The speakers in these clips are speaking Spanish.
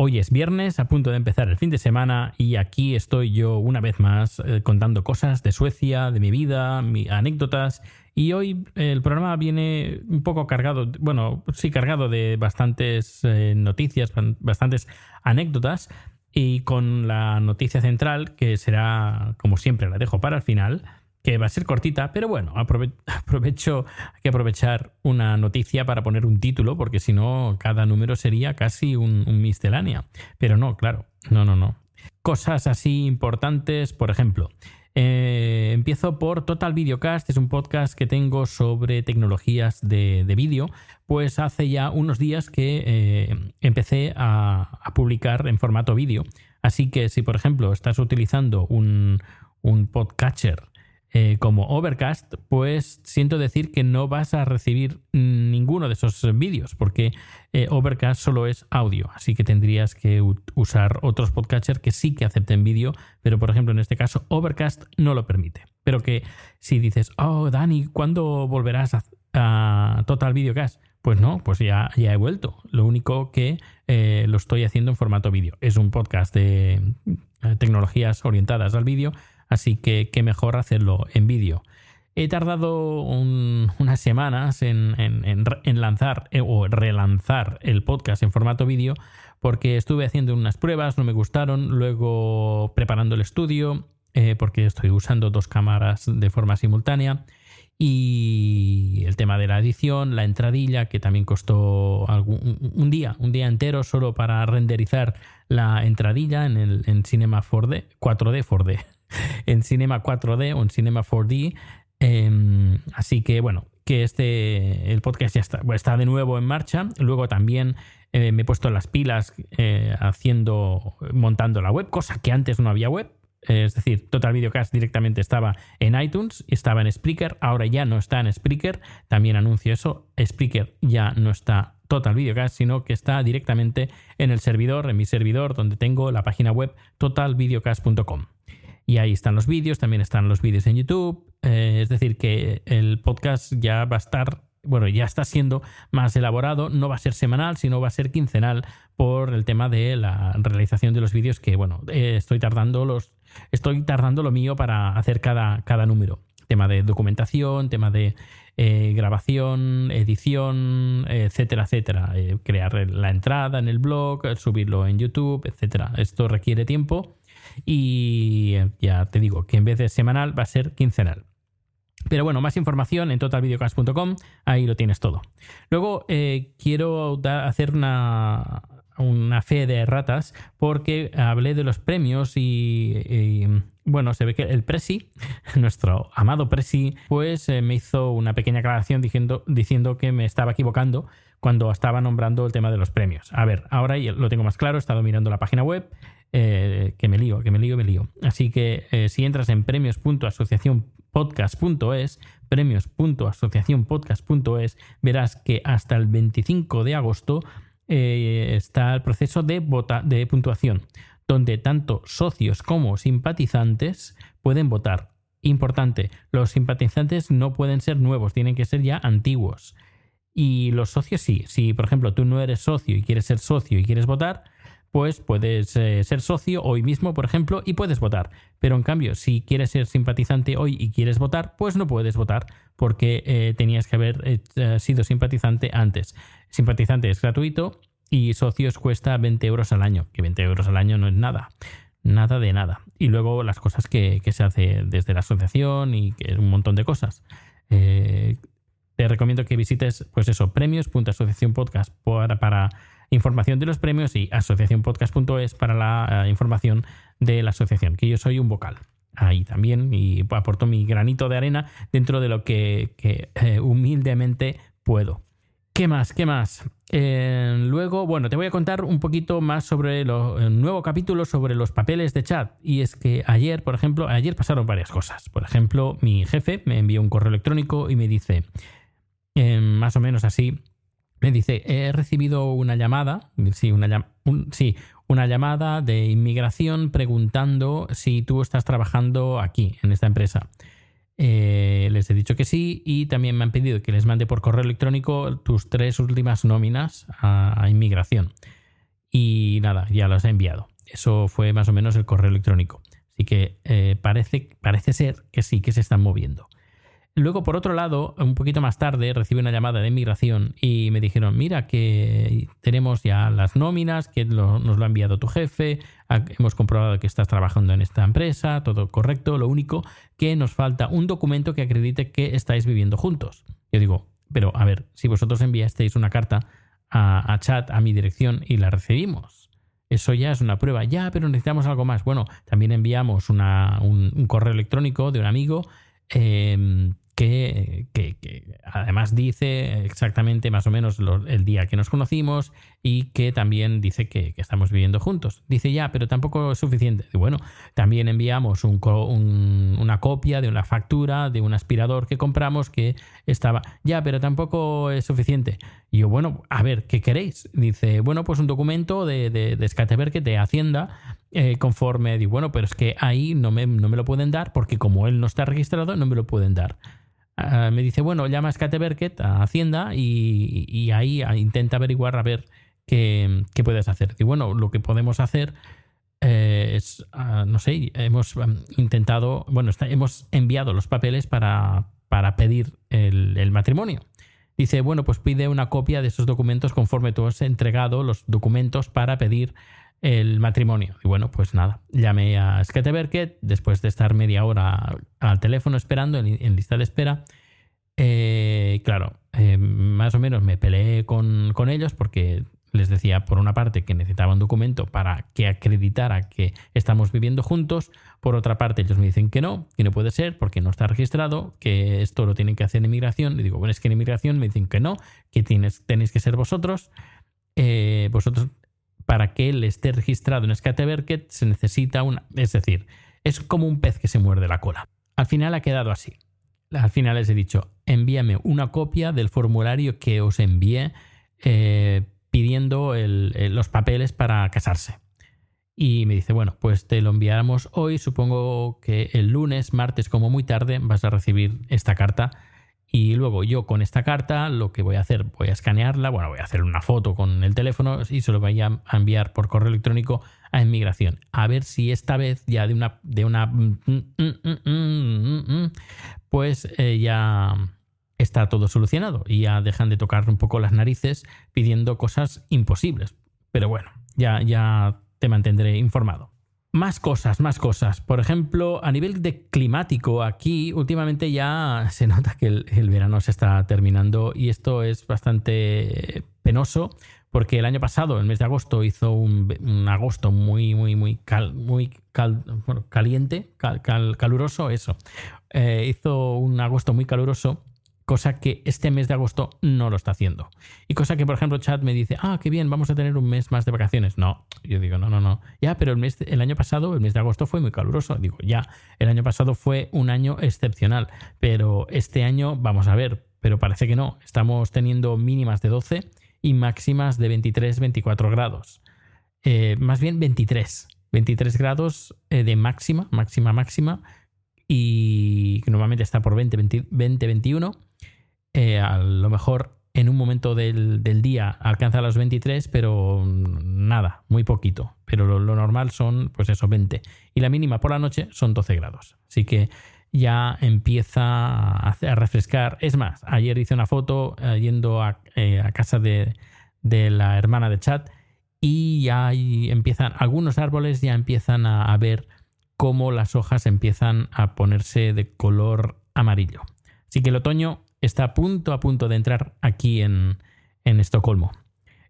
Hoy es viernes, a punto de empezar el fin de semana y aquí estoy yo una vez más eh, contando cosas de Suecia, de mi vida, mi- anécdotas. Y hoy eh, el programa viene un poco cargado, bueno, sí cargado de bastantes eh, noticias, bastantes anécdotas. Y con la noticia central que será, como siempre, la dejo para el final, que va a ser cortita, pero bueno, aprove- aprovecho, que aprovechar una noticia para poner un título, porque si no, cada número sería casi un, un miscelánea. Pero no, claro, no, no, no. Cosas así importantes, por ejemplo. eh, empiezo por Total Videocast, es un podcast que tengo sobre tecnologías de, de vídeo. Pues hace ya unos días que eh, empecé a, a publicar en formato vídeo. Así que si, por ejemplo, estás utilizando un, un podcatcher eh, como Overcast, pues siento decir que no vas a recibir ninguno de esos vídeos, porque eh, Overcast solo es audio, así que tendrías que usar otros podcatchers que sí que acepten vídeo, pero por ejemplo en este caso Overcast no lo permite. Pero que si dices, oh Dani, ¿cuándo volverás a, Total Videocast? Pues no, pues ya, ya he vuelto. Lo único que eh, lo estoy haciendo en formato vídeo. Es un podcast de tecnologías orientadas al vídeo, así que qué mejor hacerlo en vídeo. He tardado un- unas semanas en, lanzar eh, o relanzar el podcast en formato vídeo porque estuve haciendo unas pruebas, no me gustaron, luego preparando el estudio, eh, porque estoy usando dos cámaras de forma simultánea y el tema de la edición, la entradilla, que también costó un- día, un día entero solo para renderizar la entradilla en, el, Cinema 4D, 4D, 4D, en Cinema 4D o en Cinema 4D. Eh, así que bueno, que este, el podcast ya está, está de nuevo en marcha. Luego también eh, me he puesto las pilas eh, haciendo, montando la web, cosa que antes no había web. Eh, Es decir, Total Videocast directamente estaba en iTunes, estaba en Spreaker, ahora ya no está en Spreaker. También anuncio eso. Spreaker ya no está Total Videocast, sino que está directamente en el servidor, en mi servidor, donde tengo la página web totalvideocast.com. Y ahí están los vídeos, también están los vídeos en YouTube. eh, es decir, que el podcast ya va a estar, bueno, ya está siendo más elaborado. No va a ser semanal, sino va a ser quincenal por el tema de la realización de los vídeos que, bueno, eh, estoy tardando los, estoy tardando lo mío para hacer cada, cada número. Tema de documentación, tema de eh, grabación, edición, etcétera, etcétera. Crear la entrada en el blog, subirlo en YouTube, etcétera. Esto requiere tiempo y eh, ya te digo que en vez de semanal va a ser quincenal. Pero bueno, más información en totalvideocast.com, ahí lo tienes todo. Luego eh, quiero hacer una, una fe de ratas porque hablé de los premios y, bueno, se ve que el Presi, nuestro amado Presi, pues eh, me hizo una pequeña aclaración diciendo, diciendo que me estaba equivocando cuando estaba nombrando el tema de los premios. A ver, ahora lo tengo más claro, he estado mirando la página web, eh, que me lío, que me lío, me lío. Así que eh, si entras en premios.asociacionpodcast.es, premios.asociacionpodcast.es, verás que hasta el 25 de agosto eh, está el proceso de, vota, de puntuación. donde tanto socios como simpatizantes pueden votar. Importante, los simpatizantes no pueden ser nuevos, tienen que ser ya antiguos. Y los socios sí. Si, por ejemplo, tú no eres socio y quieres ser socio y quieres votar, pues puedes eh, ser socio hoy mismo, por ejemplo, y puedes votar. Pero en cambio, si quieres ser simpatizante hoy y quieres votar, pues no puedes votar porque eh, tenías que haber eh, sido simpatizante antes. Simpatizante es gratuito y socios cuesta 20 euros al año, que 20 euros al año no es nada. Nada de nada. Y luego las cosas que, que se hace desde la asociación y que es un montón de cosas. te recomiendo que visites, pues eso, premios.asociacionpodcast para, para información de los premios y asociacionpodcast.es para la eh, información de la asociación, que yo soy un vocal. Ahí también y aporto mi granito de arena dentro de lo que, eh, humildemente puedo. ¿Qué más? ¿Qué más? Eh, luego, bueno, te voy a contar un poquito más sobre el nuevo capítulo sobre los papeles de chat. Y es que ayer, por ejemplo, ayer pasaron varias cosas. Por ejemplo, mi jefe me envió un correo electrónico y me dice, más o menos así, me dice, he recibido una llamada, sí una, sí, una llamada de inmigración preguntando si tú estás trabajando aquí, en esta empresa. Eh, les he dicho que sí y también me han pedido que les mande por correo electrónico tus tres últimas nóminas a, inmigración. Y nada, ya los he enviado. Eso fue más o menos el correo electrónico. Así que eh, parece, parece ser que sí, que se están moviendo. Luego, por otro lado, un poquito más tarde recibí una llamada de inmigración y me dijeron, mira que tenemos ya las nóminas, que nos lo ha enviado tu jefe, hemos comprobado que estás trabajando en esta empresa, todo correcto, lo único que nos falta un documento que acredite que estáis viviendo juntos. Yo digo, pero a ver, si vosotros enviasteis una carta a, chat a mi dirección y la recibimos. Eso ya es una prueba. Ya, pero necesitamos algo más. Bueno, también enviamos un, correo electrónico de un amigo eh, que, además dice exactamente más o menos el día que nos conocimos y que también dice que, estamos viviendo juntos. Dice ya, pero tampoco es suficiente. bueno, también enviamos una copia de una factura de un aspirador que compramos que estaba ya, pero tampoco es suficiente. Y yo, bueno, a ver, ¿qué queréis? Dice, bueno, pues un documento de, de, de de Hacienda eh, conforme digo, bueno, pero es que ahí no me, no me lo pueden dar porque como él no está registrado, no me lo pueden dar. Ah, me dice, bueno, llama a Skateberket, a Hacienda, y, ahí intenta averiguar a ver qué, puedes hacer. Y bueno, lo que podemos hacer eh, es, ah, no sé, hemos um, intentado, bueno, hemos enviado los papeles para, para pedir el, matrimonio. Dice, bueno, pues pide una copia de esos documentos conforme tú has entregado los documentos para pedir el matrimonio. Y bueno, pues nada, llamé a Skateberket después de estar media hora al teléfono esperando, en, lista de espera. Eh, claro, eh, más o menos me peleé con, ellos porque les decía, por una parte, que necesitaba un documento para que acreditara que estamos viviendo juntos. Por otra parte, ellos me dicen que no, que no puede ser porque no está registrado, que esto lo tienen que hacer en inmigración. Y digo, bueno, es que en inmigración me dicen que no, que tienes, tenéis que ser vosotros. Eh, vosotros para que él esté registrado en Skateberket se necesita una... Es decir, es como un pez que se muerde la cola. Al final ha quedado así. Al final les he dicho, envíame una copia del formulario que os envié eh, pidiendo los papeles para casarse. Y me dice, bueno, pues te lo enviáramos hoy, supongo que el lunes, martes como muy tarde, vas a recibir esta carta y luego yo con esta carta lo que voy a hacer, voy a escanearla, bueno, voy a hacer una foto con el teléfono y se lo voy a enviar por correo electrónico a inmigración. A ver si esta vez ya de una, de una, pues eh, ya está todo solucionado y ya dejan de tocar un poco las narices pidiendo cosas imposibles. Pero bueno, ya, ya te mantendré informado. Más cosas, más cosas. Por ejemplo, a nivel de climático, aquí últimamente ya se nota que el, verano se está terminando y esto es bastante penoso porque el año pasado, el mes de agosto, hizo un, agosto muy, muy, muy, muy caliente, caluroso, eso. Eh, hizo un agosto muy caluroso cosa que este mes de agosto no lo está haciendo. Y cosa que, por ejemplo, Chad me dice, ah, qué bien, vamos a tener un mes más de vacaciones. No, yo digo, no, no, no. Ya, pero el, mes, el año pasado, el mes de agosto fue muy caluroso. Digo, ya, el año pasado fue un año excepcional, pero este año, vamos a ver, pero parece que no. Estamos teniendo mínimas de 12 y máximas de 23, 24 grados. Eh, más bien 23. 23 grados eh, de máxima, máxima, máxima, y normalmente está por 20, 20, 21. a lo mejor en un momento del, día alcanza los 23, pero nada, muy poquito. Pero lo, normal son, pues eso, 20. Y la mínima por la noche son 12 grados. Así que ya empieza a, refrescar. Es más, ayer hice una foto eh, yendo eh, a, casa de, de, la hermana de Chat y ya empiezan, algunos árboles ya empiezan a, ver cómo las hojas empiezan a ponerse de color amarillo. Así que el otoño está a punto, a punto de entrar aquí en, en Estocolmo.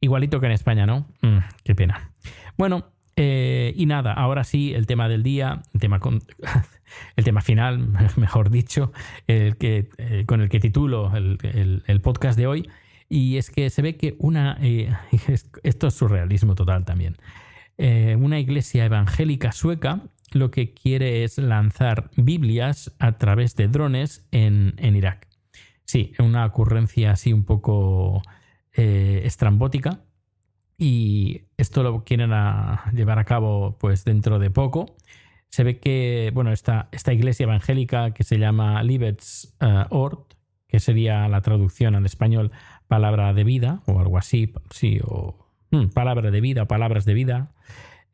Igualito que en España, ¿no? Mm, qué pena. Bueno, eh, y nada, ahora sí, el tema del día, el tema, con, el tema final, mejor dicho, el que, eh, con el que titulo el, podcast de hoy. Y es que se ve que una, eh, esto es surrealismo total también, una iglesia evangélica sueca lo que quiere es lanzar Biblias a través de drones en, en Irak. Sí, una ocurrencia así un poco estrambótica, y esto lo quieren llevar a cabo pues dentro de poco. Se ve que, bueno, esta, esta iglesia evangélica que se llama Libets uh, Ort, que sería la traducción al español palabra de vida o algo así, sí, o hmm, palabra de vida palabras de vida,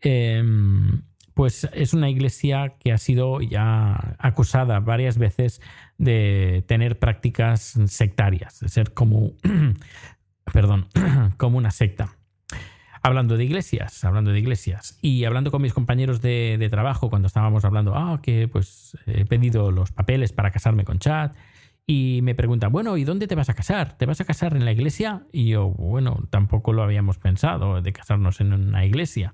em, pues es una iglesia que ha sido ya acusada varias veces de tener prácticas sectarias, de ser como, perdón, como una secta. Hablando de iglesias, hablando de iglesias. Y hablando con mis compañeros de, trabajo, cuando estábamos hablando, ah, que pues he pedido los papeles para casarme con Chad. Y me preguntan, bueno, ¿y dónde te vas a casar? ¿Te vas a casar en la iglesia? Y yo, bueno, tampoco lo habíamos pensado de casarnos en una iglesia.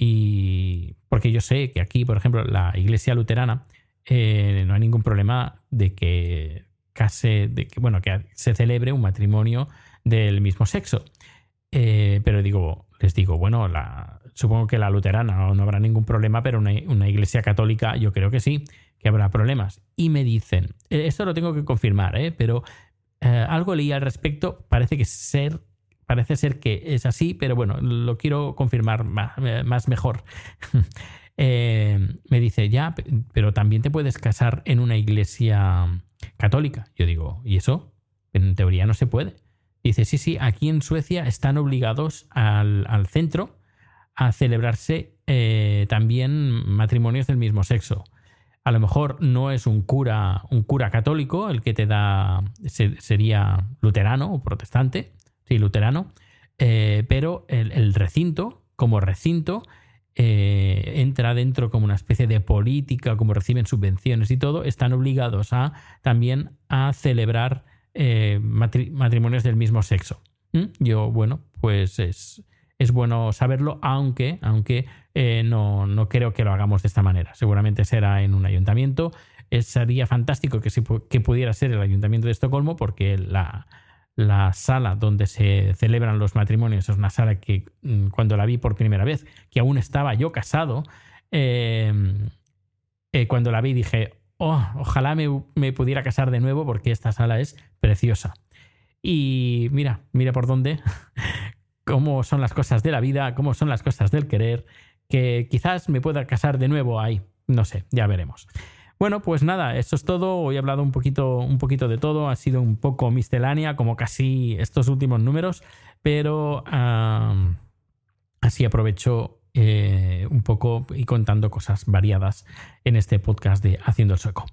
Y porque yo sé que aquí, por ejemplo, la iglesia luterana, eh, no hay ningún problema de que case, de que, bueno, que se celebre un matrimonio del mismo sexo. Eh, pero digo, les digo, bueno, la, supongo que la luterana no, habrá ningún problema, pero una, iglesia católica yo creo que sí, que habrá problemas. Y me dicen, eh, esto lo tengo que confirmar, ¿eh? pero algo leí al respecto, parece que ser, parece ser que es así, pero bueno, lo quiero confirmar más, mejor. me dice, ya, pero también te puedes casar en una iglesia católica. Yo digo, ¿y eso? En teoría no se puede. Dice, sí, sí, aquí en Suecia están obligados al, centro a celebrarse eh, también matrimonios del mismo sexo. A lo mejor no es un cura, un cura católico el que te da, sería luterano o protestante, sí, luterano, eh, pero el, recinto, como recinto, eh, entra dentro como una especie de política, como reciben subvenciones y todo, están obligados a también a celebrar eh, matrimonios del mismo sexo. ¿Mm? Yo, bueno, pues es, es bueno saberlo, aunque, aunque no, no, creo que lo hagamos de esta manera. Seguramente será en un ayuntamiento. sería fantástico que, que pudiera ser el ayuntamiento de Estocolmo, porque la, la sala donde se celebran los matrimonios es una sala que mm, cuando la vi por primera vez, que aún estaba yo casado, eh, cuando la vi dije, oh, ojalá me, pudiera casar de nuevo porque esta sala es preciosa. Y mira, mira por dónde, cómo son las cosas de la vida, cómo son las cosas del querer, que quizás me pueda casar de nuevo ahí. No sé, ya veremos. Bueno, pues nada, eso es todo. Hoy he hablado un poquito, un poquito de todo. Ha sido un poco miscelánea, como casi estos últimos números, pero así aprovecho eh, un poco y contando cosas variadas en este podcast de Haciendo el Sueco.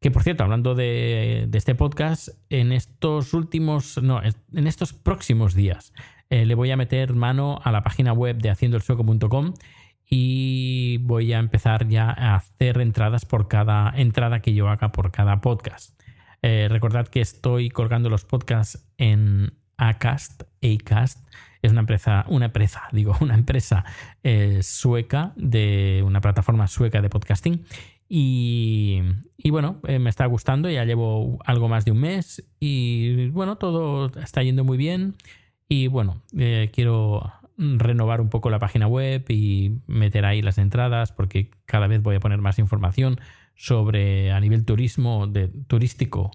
Que por cierto, hablando de, este podcast, en estos últimos, no, en estos próximos días eh, le voy a meter mano a la página web de haciendoelsueco.com y voy a empezar ya a hacer entradas por cada entrada que yo haga por cada podcast. Eh, recordad que estoy colgando los podcasts en Acast, Acast es una empresa, una empresa, digo, una empresa eh, sueca de una plataforma sueca de podcasting. Y, bueno, eh, me está gustando, ya llevo algo más de un mes y bueno, todo está yendo muy bien. Y bueno, quiero renovar un poco la página web y meter ahí las entradas porque cada vez voy a poner más información sobre a nivel turismo, de, turístico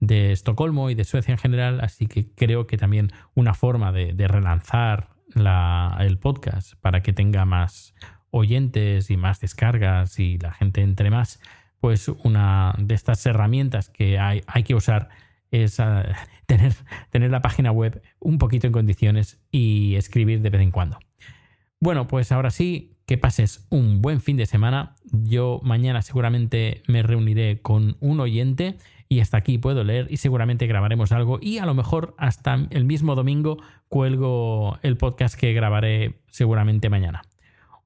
de Estocolmo y de Suecia en general, así que creo que también una forma de, relanzar el podcast para que tenga más oyentes y más descargas y la gente entre más, pues una de estas herramientas que hay, hay que usar es uh, tener, tener la página web un poquito en condiciones y escribir de vez en cuando. Bueno, pues ahora sí, que pases un buen fin de semana. Yo mañana seguramente me reuniré con un oyente y hasta aquí puedo leer y seguramente grabaremos algo y a lo mejor hasta el mismo domingo cuelgo el podcast que grabaré seguramente mañana.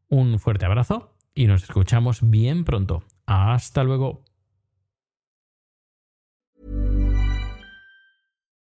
Un fuerte abrazo y nos escuchamos bien pronto. Hasta luego.